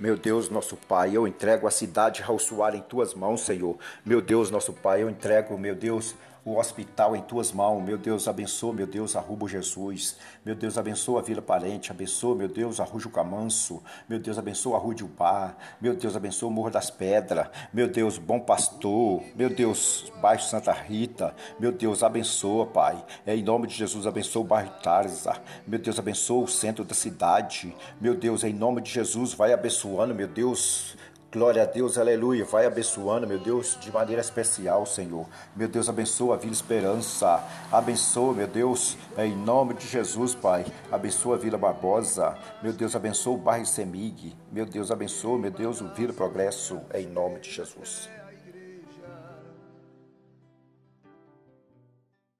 Meu Deus, nosso Pai, eu entrego a cidade Rauçoar em tuas mãos, Senhor. Meu Deus, nosso Pai, eu entrego, meu Deus, o hospital em tuas mãos. Meu Deus, abençoa, meu Deus, Arrubo Jesus. Meu Deus, abençoa a Vila Parente. Abençoa, meu Deus, Arrujo Camanso. Meu Deus, abençoa a Rua de Ubá. Meu Deus, abençoa o Morro das Pedras. Meu Deus, Bom Pastor. Meu Deus, Baixo Santa Rita. Meu Deus, abençoa, Pai. É em nome de Jesus, abençoa o bairro Tarza. Meu Deus, abençoa o centro da cidade. Meu Deus, em nome de Jesus, vai abençoando, meu Deus, Glória a Deus, aleluia. Vai abençoando, meu Deus, de maneira especial, Senhor. Meu Deus, abençoa a Vila Esperança. Abençoa, meu Deus, em nome de Jesus, Pai. Abençoa a Vila Barbosa. Meu Deus, abençoa o bairro Semig. Meu Deus, abençoa, meu Deus, o Vila Progresso, em nome de Jesus.